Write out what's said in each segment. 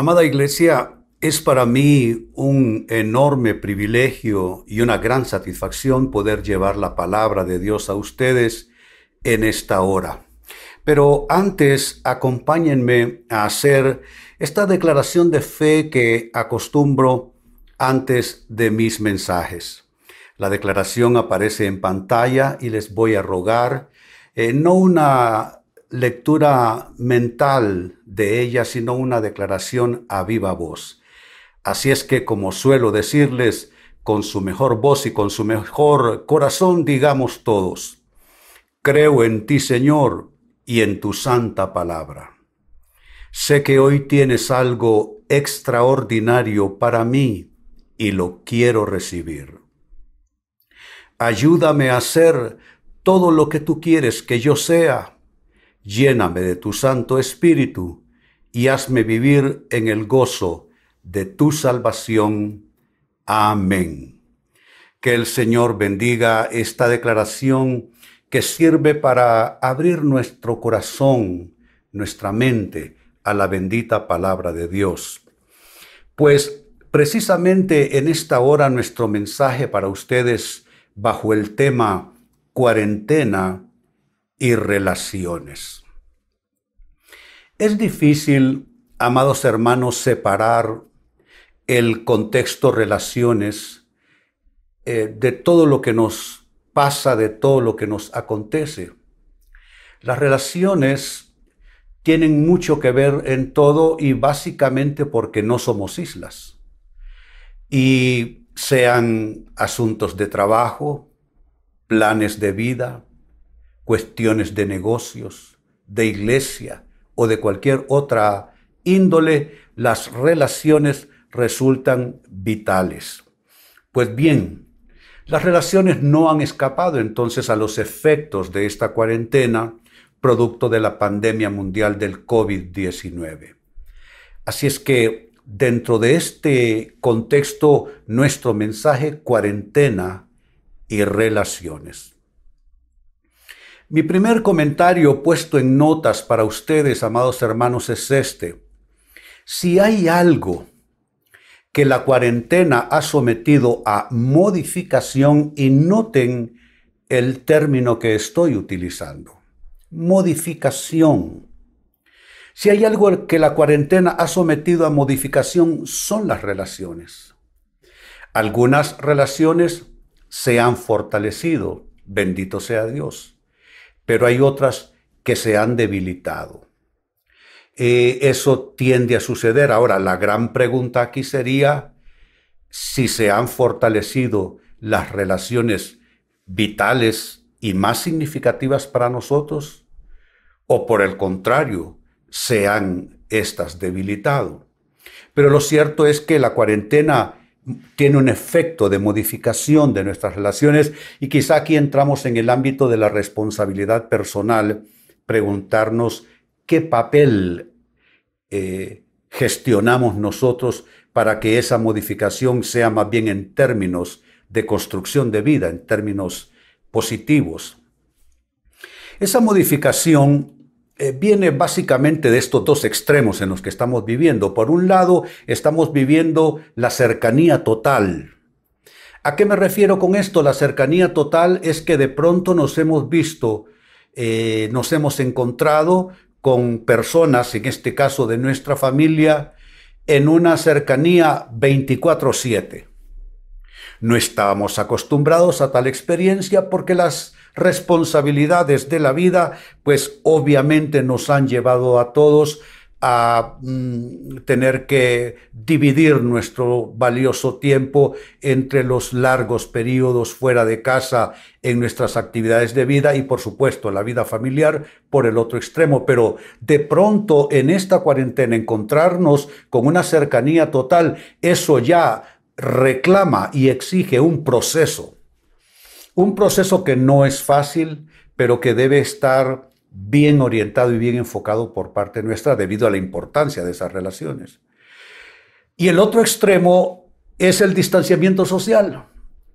Amada Iglesia, es para mí un enorme privilegio y una gran satisfacción poder llevar la palabra de Dios a ustedes en esta hora. Pero antes, acompáñenme a hacer esta declaración de fe que acostumbro antes de mis mensajes. La declaración aparece en pantalla y les voy a rogar eh, no una lectura mental de ella, sino una declaración a viva voz. Así es que, como suelo decirles, con su mejor voz y con su mejor corazón, digamos todos, creo en ti, Señor, y en tu santa palabra. Sé que hoy tienes algo extraordinario para mí y lo quiero recibir. Ayúdame a hacer todo lo que tú quieres que yo sea lléname de tu Santo Espíritu y hazme vivir en el gozo de tu salvación. Amén. Que el Señor bendiga esta declaración que sirve para abrir nuestro corazón, nuestra mente a la bendita palabra de Dios. Pues precisamente en esta hora nuestro mensaje para ustedes bajo el tema cuarentena y relaciones. Es difícil, amados hermanos, separar el contexto relaciones eh, de todo lo que nos pasa, de todo lo que nos acontece. Las relaciones tienen mucho que ver en todo y básicamente porque no somos islas. Y sean asuntos de trabajo, planes de vida, cuestiones de negocios, de iglesia o de cualquier otra índole, las relaciones resultan vitales. Pues bien, las relaciones no han escapado entonces a los efectos de esta cuarentena producto de la pandemia mundial del COVID-19. Así es que dentro de este contexto, nuestro mensaje cuarentena y relaciones. Mi primer comentario puesto en notas para ustedes, amados hermanos, es este. Si hay algo que la cuarentena ha sometido a modificación, y noten el término que estoy utilizando, modificación. Si hay algo que la cuarentena ha sometido a modificación, son las relaciones. Algunas relaciones se han fortalecido, bendito sea Dios pero hay otras que se han debilitado. Eh, eso tiende a suceder. Ahora, la gran pregunta aquí sería si se han fortalecido las relaciones vitales y más significativas para nosotros, o por el contrario, se han estas debilitado. Pero lo cierto es que la cuarentena tiene un efecto de modificación de nuestras relaciones y quizá aquí entramos en el ámbito de la responsabilidad personal, preguntarnos qué papel eh, gestionamos nosotros para que esa modificación sea más bien en términos de construcción de vida, en términos positivos. Esa modificación eh, viene básicamente de estos dos extremos en los que estamos viviendo. Por un lado, estamos viviendo la cercanía total. ¿A qué me refiero con esto? La cercanía total es que de pronto nos hemos visto, eh, nos hemos encontrado con personas, en este caso de nuestra familia, en una cercanía 24/7. No estábamos acostumbrados a tal experiencia porque las responsabilidades de la vida, pues obviamente nos han llevado a todos a mm, tener que dividir nuestro valioso tiempo entre los largos periodos fuera de casa en nuestras actividades de vida y por supuesto la vida familiar por el otro extremo. Pero de pronto en esta cuarentena encontrarnos con una cercanía total, eso ya reclama y exige un proceso un proceso que no es fácil, pero que debe estar bien orientado y bien enfocado por parte nuestra debido a la importancia de esas relaciones. Y el otro extremo es el distanciamiento social.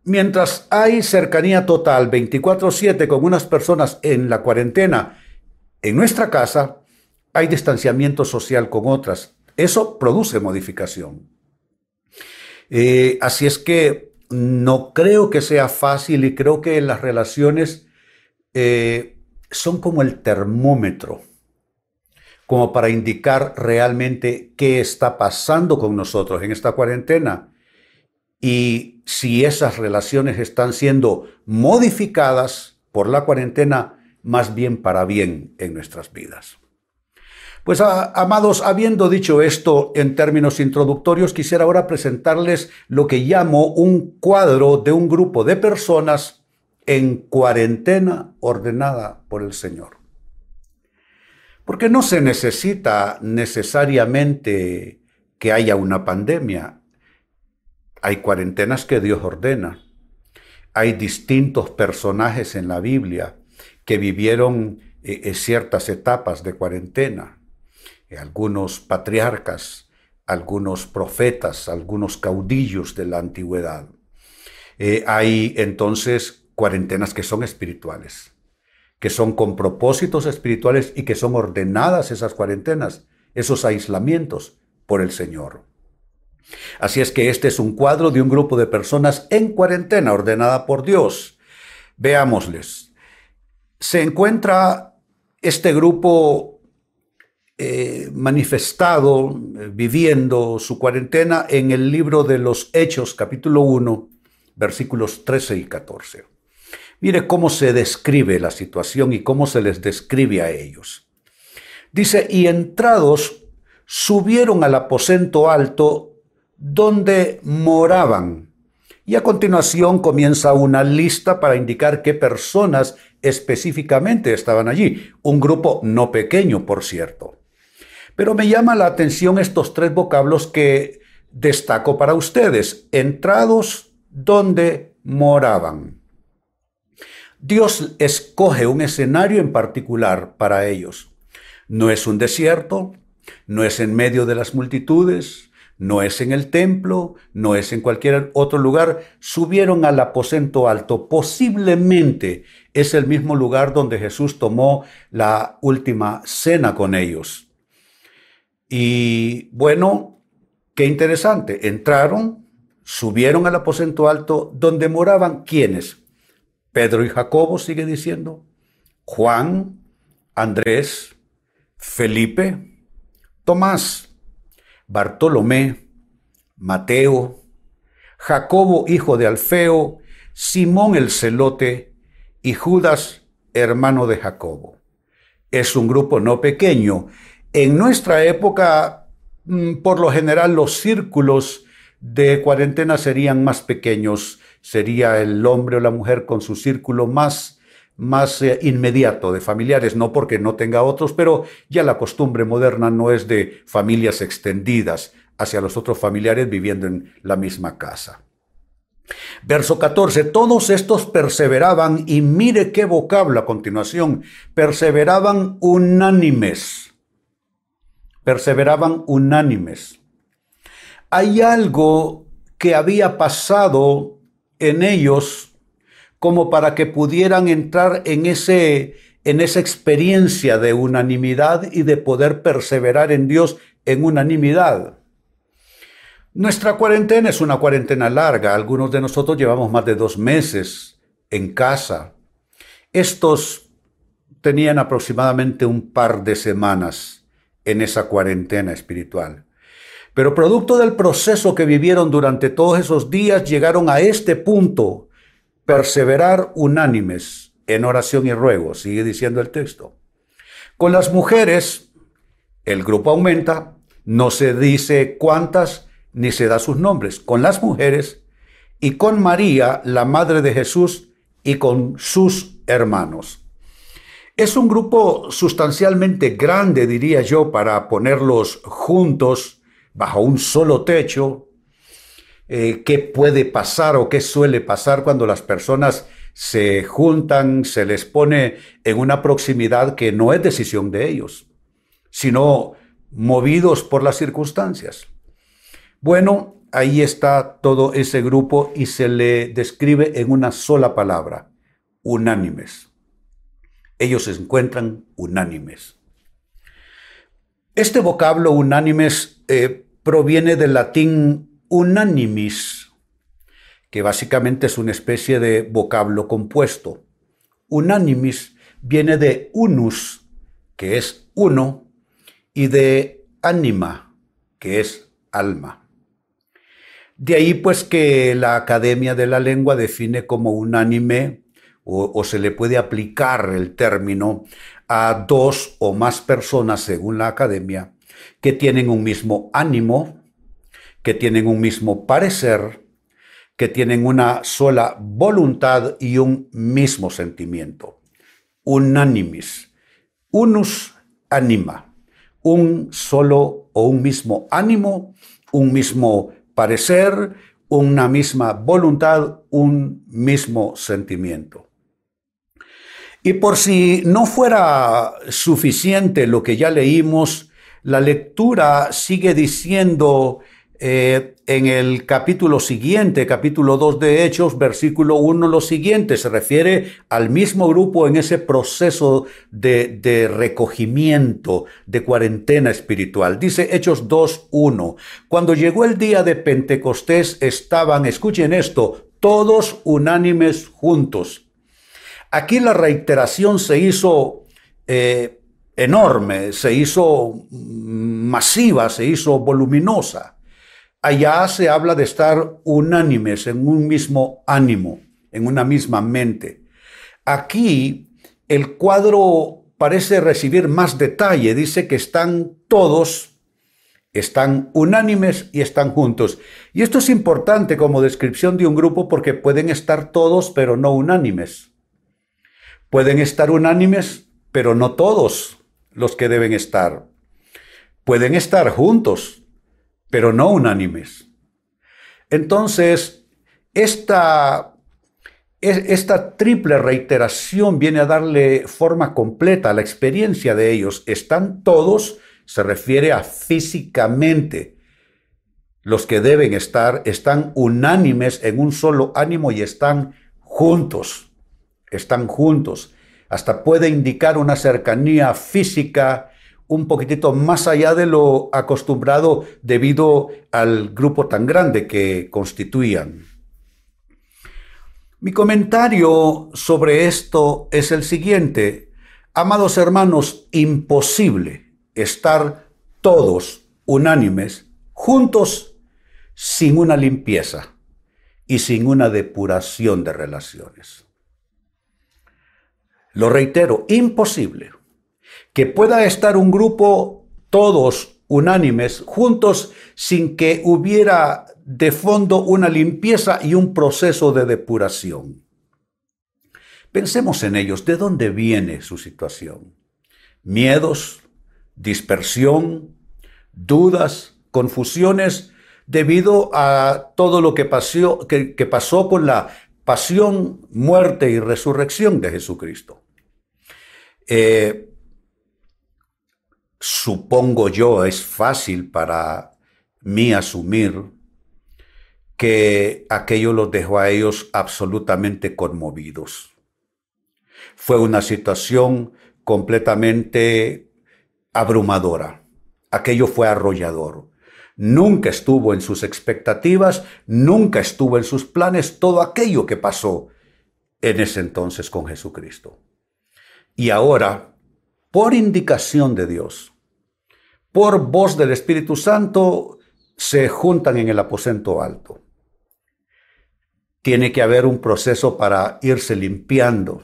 Mientras hay cercanía total 24/7 con unas personas en la cuarentena en nuestra casa, hay distanciamiento social con otras. Eso produce modificación. Eh, así es que no creo que sea fácil y creo que las relaciones eh, son como el termómetro, como para indicar realmente qué está pasando con nosotros en esta cuarentena y si esas relaciones están siendo modificadas por la cuarentena, más bien para bien en nuestras vidas. Pues amados, habiendo dicho esto en términos introductorios, quisiera ahora presentarles lo que llamo un cuadro de un grupo de personas en cuarentena ordenada por el Señor. Porque no se necesita necesariamente que haya una pandemia. Hay cuarentenas que Dios ordena. Hay distintos personajes en la Biblia que vivieron eh, eh, ciertas etapas de cuarentena. Eh, algunos patriarcas, algunos profetas, algunos caudillos de la antigüedad. Eh, hay entonces cuarentenas que son espirituales, que son con propósitos espirituales y que son ordenadas esas cuarentenas, esos aislamientos por el Señor. Así es que este es un cuadro de un grupo de personas en cuarentena ordenada por Dios. Veámosles. Se encuentra este grupo eh, manifestado, eh, viviendo su cuarentena en el libro de los Hechos, capítulo 1, versículos 13 y 14. Mire cómo se describe la situación y cómo se les describe a ellos. Dice, y entrados subieron al aposento alto donde moraban. Y a continuación comienza una lista para indicar qué personas específicamente estaban allí. Un grupo no pequeño, por cierto. Pero me llama la atención estos tres vocablos que destaco para ustedes. Entrados donde moraban. Dios escoge un escenario en particular para ellos. No es un desierto, no es en medio de las multitudes, no es en el templo, no es en cualquier otro lugar. Subieron al aposento alto. Posiblemente es el mismo lugar donde Jesús tomó la última cena con ellos. Y bueno, qué interesante. Entraron, subieron al aposento alto donde moraban quienes. Pedro y Jacobo, sigue diciendo. Juan, Andrés, Felipe, Tomás, Bartolomé, Mateo, Jacobo, hijo de Alfeo, Simón el celote y Judas, hermano de Jacobo. Es un grupo no pequeño en nuestra época, mm, por lo general, los círculos de cuarentena serían más pequeños. Sería el hombre o la mujer con su círculo más, más eh, inmediato de familiares, no porque no tenga otros, pero ya la costumbre moderna no es de familias extendidas hacia los otros familiares viviendo en la misma casa. Verso 14, todos estos perseveraban, y mire qué vocablo a continuación, perseveraban unánimes perseveraban unánimes. Hay algo que había pasado en ellos como para que pudieran entrar en, ese, en esa experiencia de unanimidad y de poder perseverar en Dios en unanimidad. Nuestra cuarentena es una cuarentena larga. Algunos de nosotros llevamos más de dos meses en casa. Estos tenían aproximadamente un par de semanas en esa cuarentena espiritual. Pero producto del proceso que vivieron durante todos esos días, llegaron a este punto, perseverar unánimes en oración y ruego, sigue diciendo el texto. Con las mujeres, el grupo aumenta, no se dice cuántas ni se da sus nombres. Con las mujeres y con María, la madre de Jesús, y con sus hermanos. Es un grupo sustancialmente grande, diría yo, para ponerlos juntos bajo un solo techo. Eh, ¿Qué puede pasar o qué suele pasar cuando las personas se juntan, se les pone en una proximidad que no es decisión de ellos, sino movidos por las circunstancias? Bueno, ahí está todo ese grupo y se le describe en una sola palabra, unánimes ellos se encuentran unánimes. Este vocablo unánimes eh, proviene del latín unanimis, que básicamente es una especie de vocablo compuesto. Unanimis viene de unus, que es uno, y de anima, que es alma. De ahí pues que la Academia de la Lengua define como unánime o, se le puede aplicar el término a dos o más personas, según la Academia, que tienen un mismo ánimo, que tienen un mismo parecer, que tienen una sola voluntad y un mismo sentimiento. Unánimes. Unus anima. Un solo o un mismo ánimo, un mismo parecer, una misma voluntad, un mismo sentimiento. Y por si no fuera suficiente lo que ya leímos, la lectura sigue diciendo eh, en el capítulo siguiente, capítulo 2 de Hechos, versículo 1, lo siguiente, se refiere al mismo grupo en ese proceso de, de recogimiento, de cuarentena espiritual. Dice Hechos 2, 1, cuando llegó el día de Pentecostés estaban, escuchen esto, todos unánimes juntos. Aquí la reiteración se hizo eh, enorme, se hizo masiva, se hizo voluminosa. Allá se habla de estar unánimes en un mismo ánimo, en una misma mente. Aquí el cuadro parece recibir más detalle. Dice que están todos, están unánimes y están juntos. Y esto es importante como descripción de un grupo porque pueden estar todos pero no unánimes. Pueden estar unánimes pero no todos los que deben estar. Pueden estar juntos pero no unánimes. Entonces, esta, esta triple reiteración viene a darle forma completa a la experiencia de ellos. Están todos, se refiere a físicamente. Los que deben estar están unánimes en un solo ánimo y están juntos. Están juntos. Hasta puede indicar una cercanía física un poquitito más allá de lo acostumbrado debido al grupo tan grande que constituían. Mi comentario sobre esto es el siguiente. Amados hermanos, imposible estar todos unánimes, juntos, sin una limpieza y sin una depuración de relaciones. Lo reitero, imposible que pueda estar un grupo todos unánimes, juntos, sin que hubiera de fondo una limpieza y un proceso de depuración. Pensemos en ellos, ¿de dónde viene su situación? Miedos, dispersión, dudas, confusiones, debido a todo lo que pasó, que, pasó con la pasión, muerte y resurrección de Jesucristo. Eh, supongo yo, es fácil para mí asumir que aquello los dejó a ellos absolutamente conmovidos. Fue una situación completamente abrumadora. Aquello fue arrollador. Nunca estuvo en sus expectativas, nunca estuvo en sus planes todo aquello que pasó en ese entonces con Jesucristo. Y ahora, por indicación de Dios, por voz del Espíritu Santo, se juntan en el aposento alto. Tiene que haber un proceso para irse limpiando.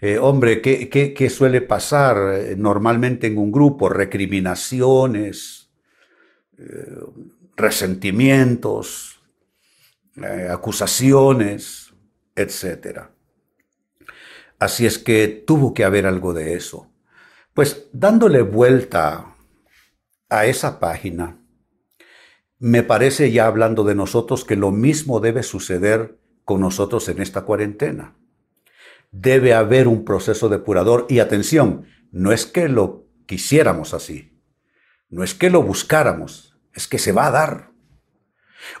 Eh, hombre, ¿qué, suele pasar eh, normalmente en un grupo? Recriminaciones, eh, resentimientos, acusaciones, etc. Así es que tuvo que haber algo de eso. Pues dándole vuelta a esa página, me parece ya hablando de nosotros que lo mismo debe suceder con nosotros en esta cuarentena. Debe haber un proceso depurador y atención, no es que lo quisiéramos así, no es que lo buscáramos, es que se va a dar.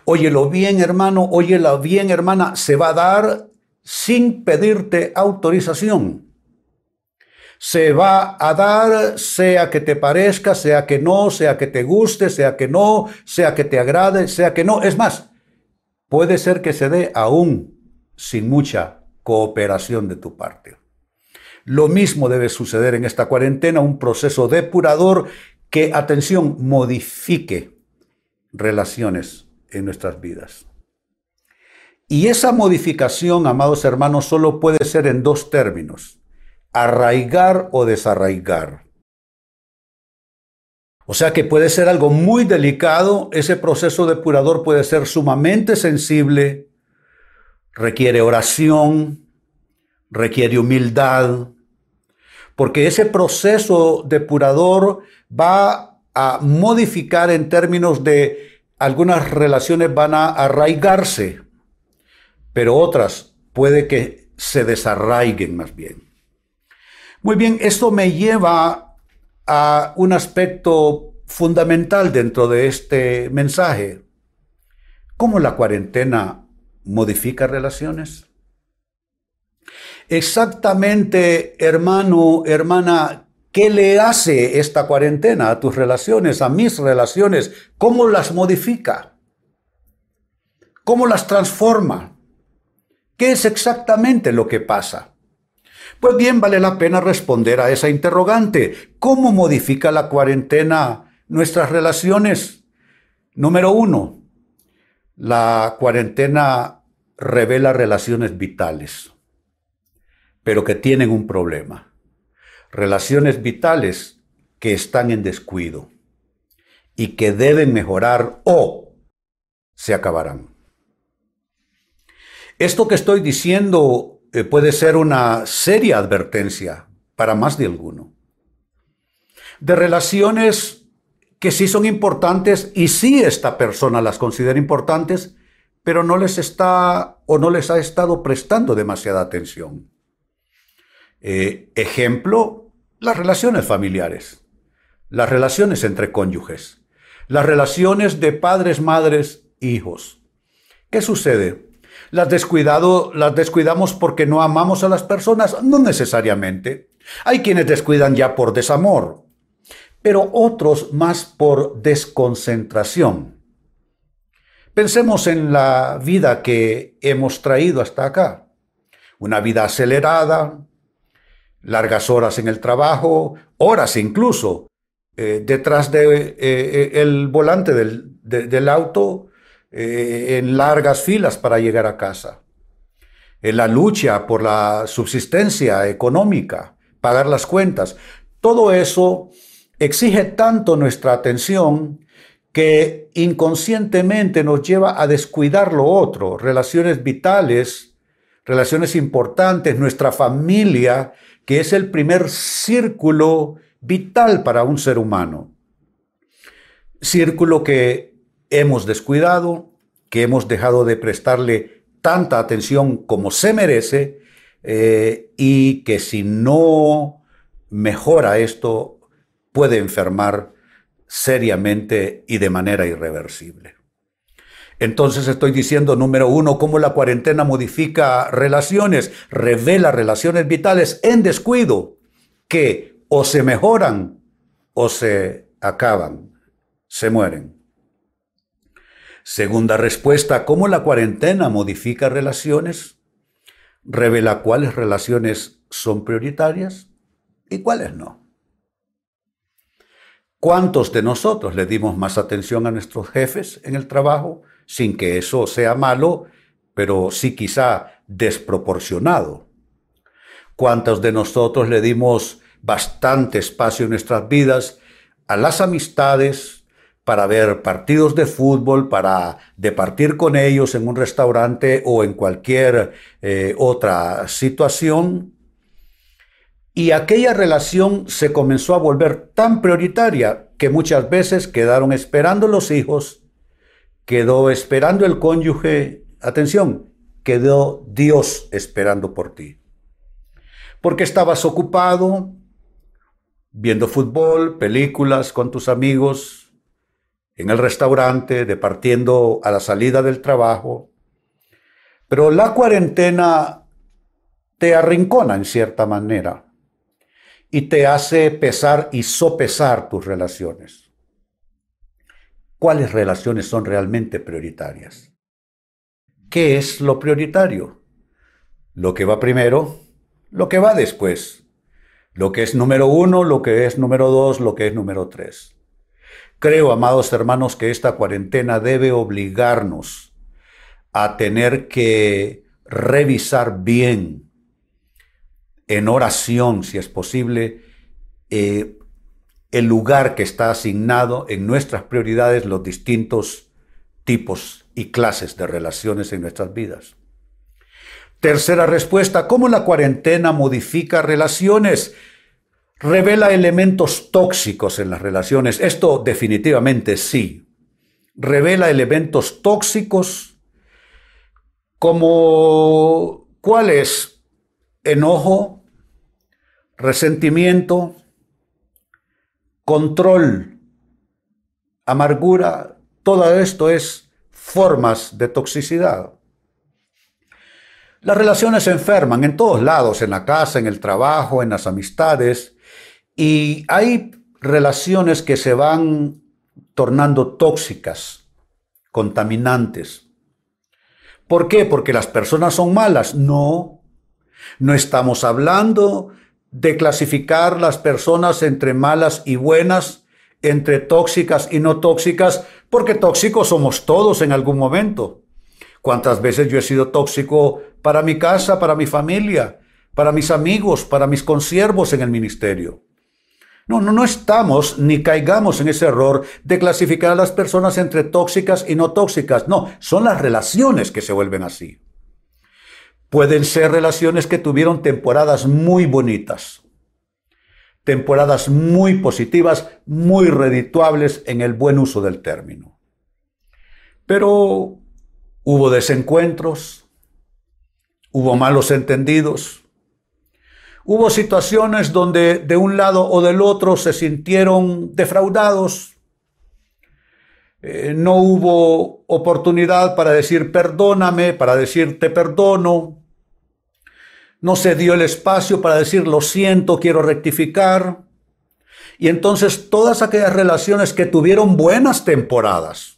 Óyelo bien hermano, óyelo bien hermana, se va a dar sin pedirte autorización se va a dar, sea que te parezca, sea que no, sea que te guste, sea que no, sea que te agrade, sea que no. Es más, puede ser que se dé aún sin mucha cooperación de tu parte. Lo mismo debe suceder en esta cuarentena, un proceso depurador que, atención, modifique relaciones en nuestras vidas. Y esa modificación, amados hermanos, solo puede ser en dos términos, arraigar o desarraigar. O sea que puede ser algo muy delicado, ese proceso depurador puede ser sumamente sensible, requiere oración, requiere humildad, porque ese proceso depurador va a modificar en términos de algunas relaciones van a arraigarse, pero otras puede que se desarraiguen más bien. Muy bien, esto me lleva a un aspecto fundamental dentro de este mensaje. ¿Cómo la cuarentena modifica relaciones? Exactamente, hermano, hermana, ¿qué le hace esta cuarentena a tus relaciones, a mis relaciones? ¿Cómo las modifica? ¿Cómo las transforma? ¿Qué es exactamente lo que pasa? Pues bien, vale la pena responder a esa interrogante. ¿Cómo modifica la cuarentena nuestras relaciones? Número uno, la cuarentena revela relaciones vitales, pero que tienen un problema. Relaciones vitales que están en descuido y que deben mejorar o se acabarán. Esto que estoy diciendo eh, puede ser una seria advertencia para más de alguno. De relaciones que sí son importantes y sí esta persona las considera importantes, pero no les está o no les ha estado prestando demasiada atención. Eh, ejemplo, las relaciones familiares, las relaciones entre cónyuges, las relaciones de padres, madres, hijos. ¿Qué sucede? Las, descuidado, las descuidamos porque no amamos a las personas, no necesariamente. Hay quienes descuidan ya por desamor, pero otros más por desconcentración. Pensemos en la vida que hemos traído hasta acá. Una vida acelerada, largas horas en el trabajo, horas incluso, eh, detrás del de, eh, el volante del, del auto, eh, en largas filas para llegar a casa, en la lucha por la subsistencia económica, pagar las cuentas. Todo eso exige tanto nuestra atención que inconscientemente nos lleva a descuidar lo otro, relaciones vitales, relaciones importantes, nuestra familia, que es el primer círculo vital para un ser humano. Círculo que hemos descuidado, que hemos dejado de prestarle tanta atención como se merece eh, y que si no mejora esto puede enfermar seriamente y de manera irreversible. Entonces estoy diciendo, número uno, cómo la cuarentena modifica relaciones, revela relaciones vitales en descuido que o se mejoran o se acaban, se mueren. Segunda respuesta, ¿cómo la cuarentena modifica relaciones? Revela cuáles relaciones son prioritarias y cuáles no. ¿Cuántos de nosotros le dimos más atención a nuestros jefes en el trabajo sin que eso sea malo, pero sí quizá desproporcionado? ¿Cuántos de nosotros le dimos bastante espacio en nuestras vidas a las amistades, para ver partidos de fútbol, para departir con ellos en un restaurante o en cualquier eh, otra situación. Y aquella relación se comenzó a volver tan prioritaria que muchas veces quedaron esperando los hijos, quedó esperando el cónyuge, atención, quedó Dios esperando por ti. Porque estabas ocupado viendo fútbol, películas con tus amigos, en el restaurante, departiendo a la salida del trabajo. Pero la cuarentena te arrincona en cierta manera y te hace pesar y sopesar tus relaciones. ¿Cuáles relaciones son realmente prioritarias? ¿Qué es lo prioritario? Lo que va primero, lo que va después. Lo que es número uno, lo que es número dos, lo que es número tres. Creo, amados hermanos, que esta cuarentena debe obligarnos a tener que revisar bien en oración, si es posible, eh, el lugar que está asignado en nuestras prioridades, los distintos tipos y clases de relaciones en nuestras vidas. Tercera respuesta, ¿cómo la cuarentena modifica relaciones? Revela elementos tóxicos en las relaciones. Esto definitivamente sí. Revela elementos tóxicos como cuáles enojo, resentimiento, control, amargura, todo esto es formas de toxicidad. Las relaciones se enferman en todos lados, en la casa, en el trabajo, en las amistades, y hay relaciones que se van tornando tóxicas, contaminantes. ¿Por qué? Porque las personas son malas. No, no estamos hablando de clasificar las personas entre malas y buenas, entre tóxicas y no tóxicas, porque tóxicos somos todos en algún momento. ¿Cuántas veces yo he sido tóxico para mi casa, para mi familia, para mis amigos, para mis consiervos en el ministerio? No, no, no estamos ni caigamos en ese error de clasificar a las personas entre tóxicas y no tóxicas. No, son las relaciones que se vuelven así. Pueden ser relaciones que tuvieron temporadas muy bonitas, temporadas muy positivas, muy redituables en el buen uso del término. Pero hubo desencuentros, hubo malos entendidos, hubo situaciones donde de un lado o del otro se sintieron defraudados, eh, no hubo oportunidad para decir perdóname, para decir te perdono, no se dio el espacio para decir lo siento, quiero rectificar. Y entonces todas aquellas relaciones que tuvieron buenas temporadas,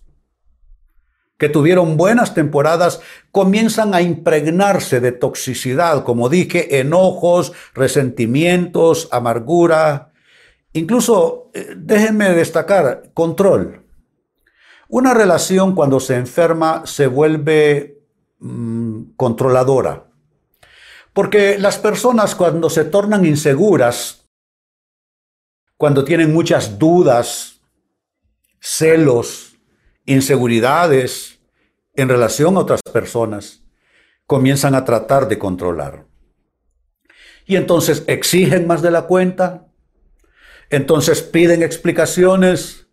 que tuvieron buenas temporadas, comienzan a impregnarse de toxicidad, como dije, enojos, resentimientos, amargura, incluso, eh, déjenme destacar, control. Una relación cuando se enferma se vuelve mm, controladora. Porque las personas cuando se tornan inseguras, cuando tienen muchas dudas, celos, inseguridades en relación a otras personas, comienzan a tratar de controlar. Y entonces exigen más de la cuenta, entonces piden explicaciones,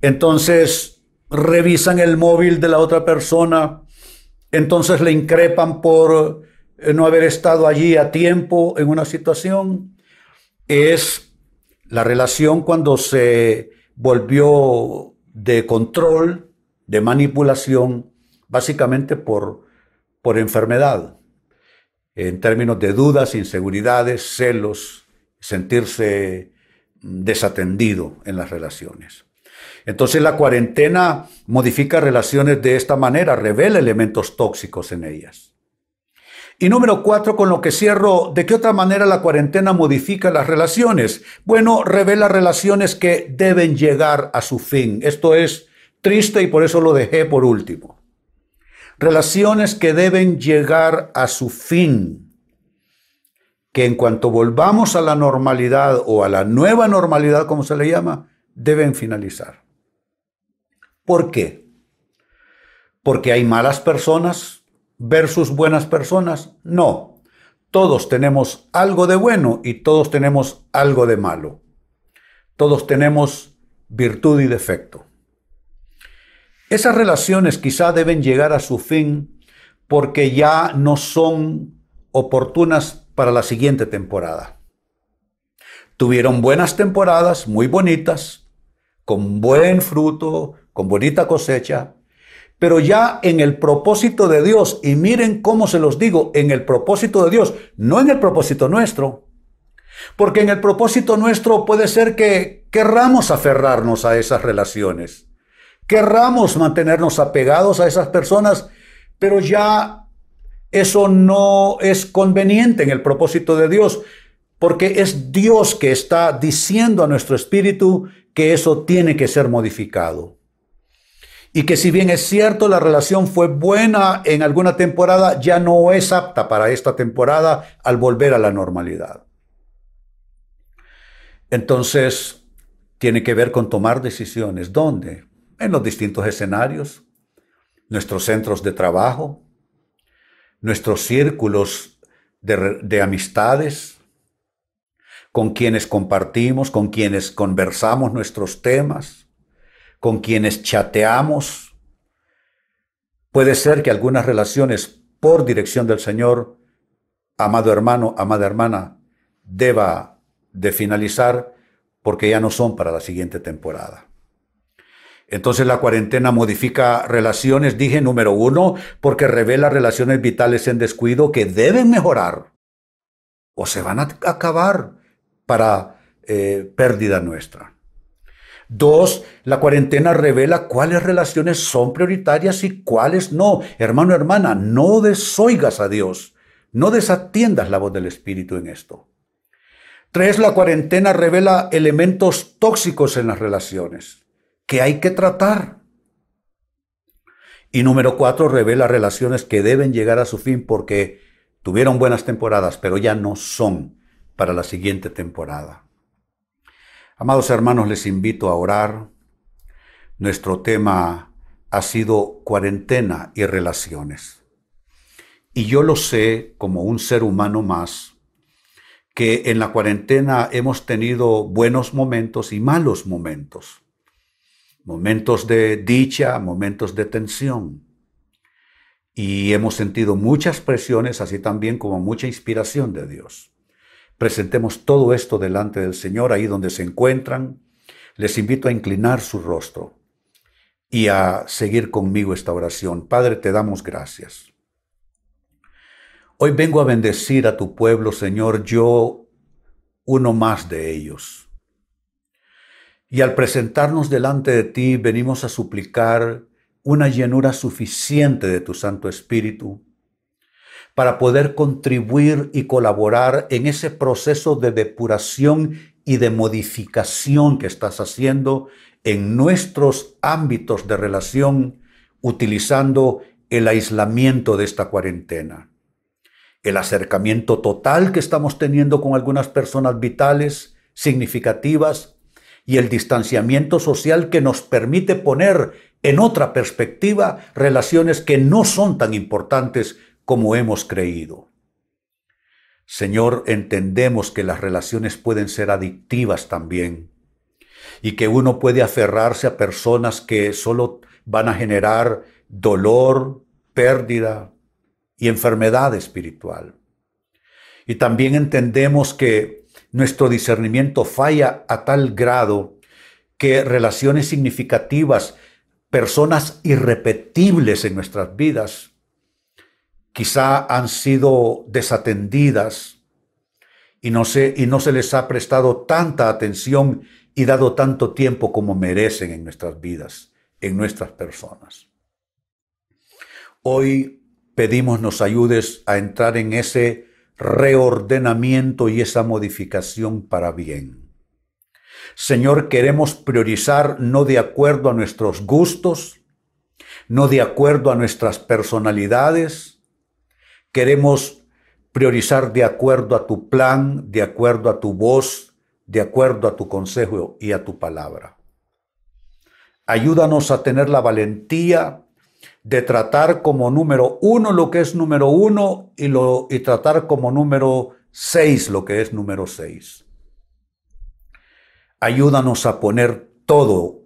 entonces revisan el móvil de la otra persona, entonces le increpan por eh, no haber estado allí a tiempo en una situación, es la relación cuando se volvió de control, de manipulación, básicamente por, por enfermedad, en términos de dudas, inseguridades, celos, sentirse desatendido en las relaciones. Entonces la cuarentena modifica relaciones de esta manera, revela elementos tóxicos en ellas. Y número cuatro, con lo que cierro, ¿de qué otra manera la cuarentena modifica las relaciones? Bueno, revela relaciones que deben llegar a su fin. Esto es triste y por eso lo dejé por último. Relaciones que deben llegar a su fin. Que en cuanto volvamos a la normalidad o a la nueva normalidad, como se le llama, deben finalizar. ¿Por qué? Porque hay malas personas, versus buenas personas. No, todos tenemos algo de bueno y todos tenemos algo de malo. Todos tenemos virtud y defecto. Esas relaciones quizá deben llegar a su fin porque ya no son oportunas para la siguiente temporada. Tuvieron buenas temporadas, muy bonitas, con buen fruto, con bonita cosecha, pero ya en el propósito de Dios, y miren cómo se los digo, en el propósito de Dios, no en el propósito nuestro. Porque en el propósito nuestro puede ser que querramos aferrarnos a esas relaciones, querramos mantenernos apegados a esas personas, pero ya eso no es conveniente en el propósito de Dios, porque es Dios que está diciendo a nuestro espíritu que eso tiene que ser modificado. Y que si bien es cierto la relación fue buena en alguna temporada, ya no es apta para esta temporada al volver a la normalidad. Entonces, tiene que ver con tomar decisiones. ¿Dónde? En los distintos escenarios, nuestros centros de trabajo, nuestros círculos de, de amistades, con quienes compartimos, con quienes conversamos nuestros temas, con quienes chateamos. Puede ser que algunas relaciones por dirección del Señor, amado hermano, amada hermana, deba de finalizar porque ya no son para la siguiente temporada. Entonces la cuarentena modifica relaciones, dije número uno, porque revela relaciones vitales en descuido que deben mejorar o se van a acabar para eh, pérdida nuestra. Dos, la cuarentena revela cuáles relaciones son prioritarias y cuáles no. Hermano, hermana, no desoigas a Dios, no desatiendas la voz del Espíritu en esto. Tres, la cuarentena revela elementos tóxicos en las relaciones que hay que tratar. Y número cuatro, revela relaciones que deben llegar a su fin porque tuvieron buenas temporadas, pero ya no son para la siguiente temporada. Amados hermanos, les invito a orar. Nuestro tema ha sido cuarentena y relaciones. Y yo lo sé como un ser humano más, que en la cuarentena hemos tenido buenos momentos y malos momentos. Momentos de dicha, momentos de tensión. Y hemos sentido muchas presiones, así también como mucha inspiración de Dios. Presentemos todo esto delante del Señor ahí donde se encuentran. Les invito a inclinar su rostro y a seguir conmigo esta oración. Padre, te damos gracias. Hoy vengo a bendecir a tu pueblo, Señor, yo uno más de ellos. Y al presentarnos delante de ti, venimos a suplicar una llenura suficiente de tu Santo Espíritu para poder contribuir y colaborar en ese proceso de depuración y de modificación que estás haciendo en nuestros ámbitos de relación utilizando el aislamiento de esta cuarentena. El acercamiento total que estamos teniendo con algunas personas vitales, significativas, y el distanciamiento social que nos permite poner en otra perspectiva relaciones que no son tan importantes como hemos creído. Señor, entendemos que las relaciones pueden ser adictivas también y que uno puede aferrarse a personas que solo van a generar dolor, pérdida y enfermedad espiritual. Y también entendemos que nuestro discernimiento falla a tal grado que relaciones significativas, personas irrepetibles en nuestras vidas, quizá han sido desatendidas y no, se, y no se les ha prestado tanta atención y dado tanto tiempo como merecen en nuestras vidas, en nuestras personas. Hoy pedimos nos ayudes a entrar en ese reordenamiento y esa modificación para bien. Señor, queremos priorizar no de acuerdo a nuestros gustos, no de acuerdo a nuestras personalidades, Queremos priorizar de acuerdo a tu plan, de acuerdo a tu voz, de acuerdo a tu consejo y a tu palabra. Ayúdanos a tener la valentía de tratar como número uno lo que es número uno y, lo, y tratar como número seis lo que es número seis. Ayúdanos a poner todo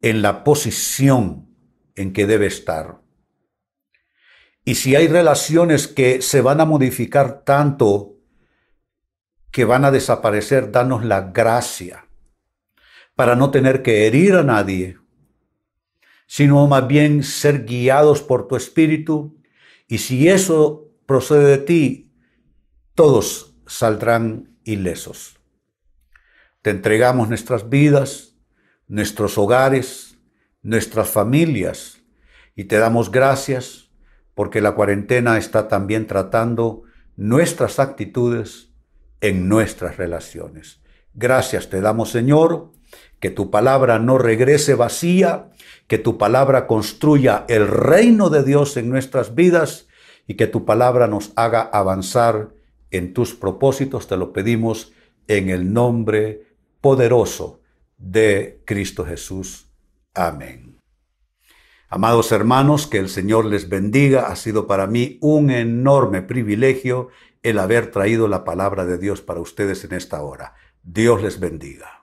en la posición en que debe estar. Y si hay relaciones que se van a modificar tanto que van a desaparecer, danos la gracia para no tener que herir a nadie, sino más bien ser guiados por tu espíritu. Y si eso procede de ti, todos saldrán ilesos. Te entregamos nuestras vidas, nuestros hogares, nuestras familias y te damos gracias porque la cuarentena está también tratando nuestras actitudes en nuestras relaciones. Gracias te damos, Señor, que tu palabra no regrese vacía, que tu palabra construya el reino de Dios en nuestras vidas y que tu palabra nos haga avanzar en tus propósitos. Te lo pedimos en el nombre poderoso de Cristo Jesús. Amén. Amados hermanos, que el Señor les bendiga. Ha sido para mí un enorme privilegio el haber traído la palabra de Dios para ustedes en esta hora. Dios les bendiga.